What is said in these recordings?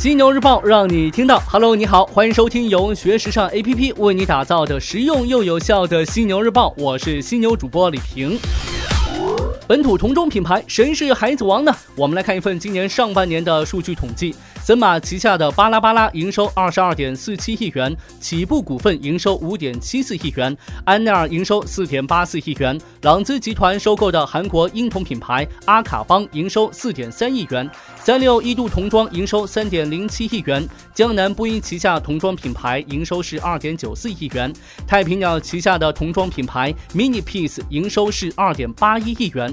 犀牛日报让你听到，Hello，你好，欢迎收听由学时尚 APP 为你打造的实用又有效的犀牛日报，我是犀牛主播李平。本土童装品牌谁是孩子王呢？我们来看一份今年上半年的数据统计。森马旗下的巴拉巴拉营收二十二点四七亿元，起步股份营收五点七四亿元，安奈尔营收四点八四亿元，朗姿集团收购的韩国婴童品牌阿卡邦营收四点三亿元，三六一度童装营收三点零七亿元，江南布衣旗下童装品牌营收是二点九四亿元，太平鸟旗下的童装品牌 Mini Piece 营收是二点八一亿元。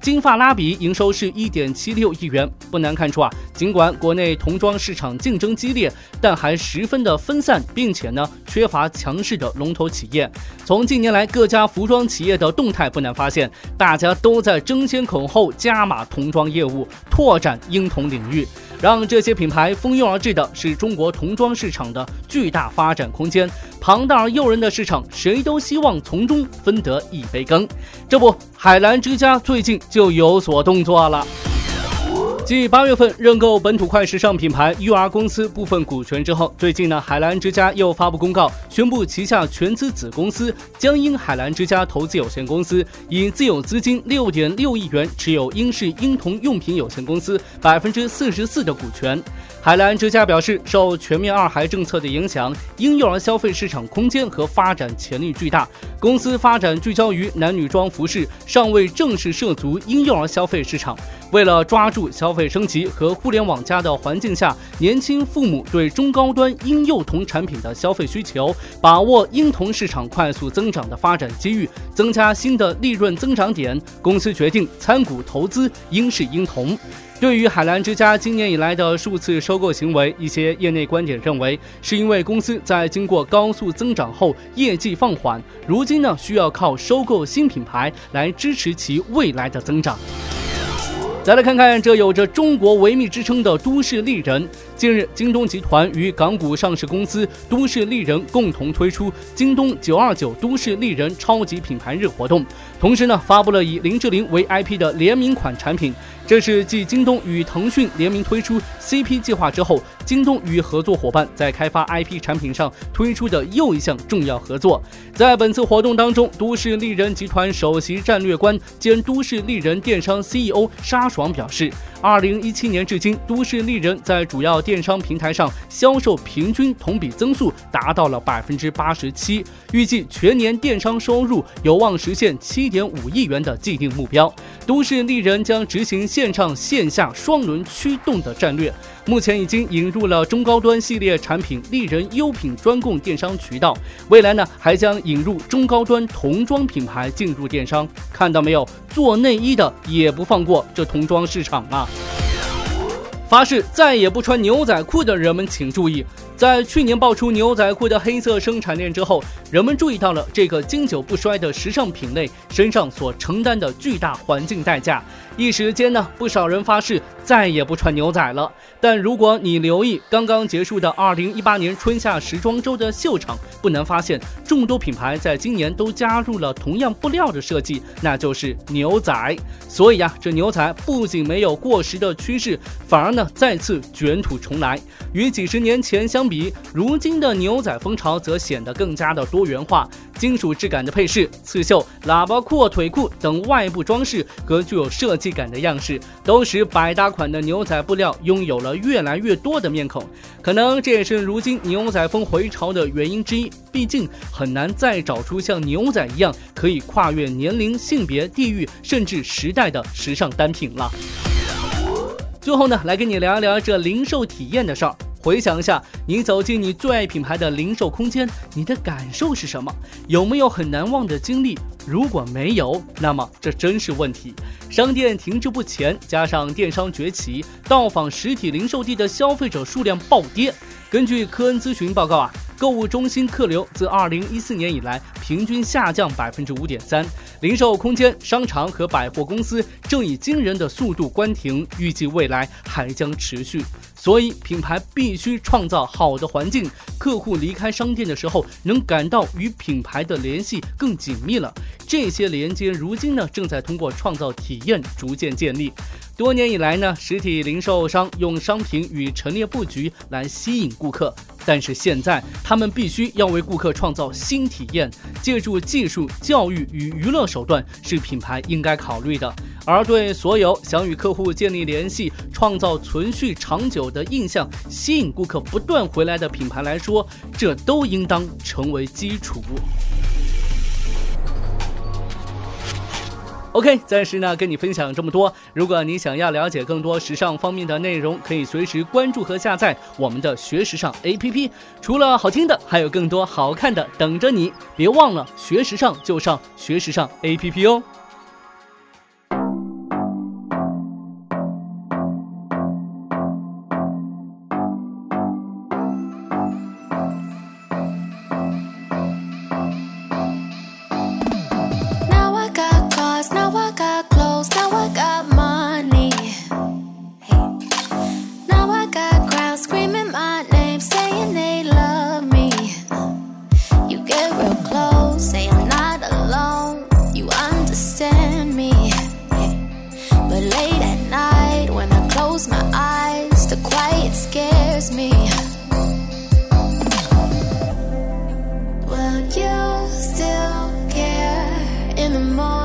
金发拉比营收是一点七六亿元，不难看出啊，尽管国内童装市场竞争激烈，但还十分的分散，并且呢缺乏强势的龙头企业。从近年来各家服装企业的动态不难发现，大家都在争先恐后加码童装业务，拓展婴童领域。让这些品牌蜂拥而至的是中国童装市场的巨大发展空间，庞大而诱人的市场，谁都希望从中分得一杯羹。这不，海澜之家最近就有所动作了。继八月份认购本土快时尚品牌 UR 公司部分股权之后，最近呢，海澜之家又发布公告，宣布旗下全资子公司江阴海澜之家投资有限公司以自有资金六点六亿元持有英式婴童用品有限公司百分之四十四的股权。海澜之家表示，受全面二孩政策的影响，婴幼儿消费市场空间和发展潜力巨大，公司发展聚焦于男女装服饰，尚未正式涉足婴幼儿消费市场。为了抓住消费升级和互联网加的环境下年轻父母对中高端婴幼童产品的消费需求，把握婴童市场快速增长的发展机遇，增加新的利润增长点，公司决定参股投资英式婴童。对于海澜之家今年以来的数次收购行为，一些业内观点认为，是因为公司在经过高速增长后业绩放缓，如今呢需要靠收购新品牌来支持其未来的增长。再来看看这有着“中国维密”之称的都市丽人。近日，京东集团与港股上市公司都市丽人共同推出京东九二九都市丽人超级品牌日活动，同时呢，发布了以林志玲为 IP 的联名款产品。这是继京东与腾讯联名推出 CP 计划之后，京东与合作伙伴在开发 IP 产品上推出的又一项重要合作。在本次活动当中，都市丽人集团首席战略官兼都市丽人电商 CEO 沙爽表示。二零一七年至今，都市丽人在主要电商平台上销售平均同比增速达到了百分之八十七，预计全年电商收入有望实现七点五亿元的既定目标。都市丽人将执行线上线下双轮驱动的战略。目前已经引入了中高端系列产品丽人优品专供电商渠道，未来呢还将引入中高端童装品牌进入电商。看到没有，做内衣的也不放过这童装市场啊！发誓再也不穿牛仔裤的人们请注意，在去年爆出牛仔裤的黑色生产链之后，人们注意到了这个经久不衰的时尚品类身上所承担的巨大环境代价。一时间呢，不少人发誓再也不穿牛仔了。但如果你留意刚刚结束的二零一八年春夏时装周的秀场，不难发现，众多品牌在今年都加入了同样布料的设计，那就是牛仔。所以呀，这牛仔不仅没有过时的趋势，反而呢再次卷土重来。与几十年前相比，如今的牛仔风潮则显得更加的多多元化。金属质感的配饰、刺绣、喇叭裤、腿裤等外部装饰和具有设计感的样式，都使百搭款的牛仔布料拥有了越来越多的面孔。可能这也是如今牛仔风回潮的原因之一。毕竟很难再找出像牛仔一样可以跨越年龄、性别、地域甚至时代的时尚单品了。最后呢，来跟你聊一聊这零售体验的事儿。回想一下，你走进你最爱品牌的零售空间，你的感受是什么？有没有很难忘的经历？如果没有，那么这真是问题。商店停滞不前，加上电商崛起，到访实体零售地的消费者数量暴跌。根据科恩咨询报告啊，购物中心客流自2014年以来。平均下降百分之五点三。零售空间、商场和百货公司正以惊人的速度关停，预计未来还将持续。所以，品牌必须创造好的环境，客户离开商店的时候能感到与品牌的联系更紧密了。这些连接如今呢，正在通过创造体验逐渐建立。多年以来呢，实体零售商用商品与陈列布局来吸引顾客，但是现在他们必须要为顾客创造新体验，借助技术、教育与娱乐手段是品牌应该考虑的。而对所有想与客户建立联系、创造存续长久的印象、吸引顾客不断回来的品牌来说，这都应当成为基础。OK，暂时呢跟你分享这么多。如果你想要了解更多时尚方面的内容，可以随时关注和下载我们的学时尚 APP。除了好听的，还有更多好看的等着你。别忘了学时尚就上学时尚 APP 哦。in the morning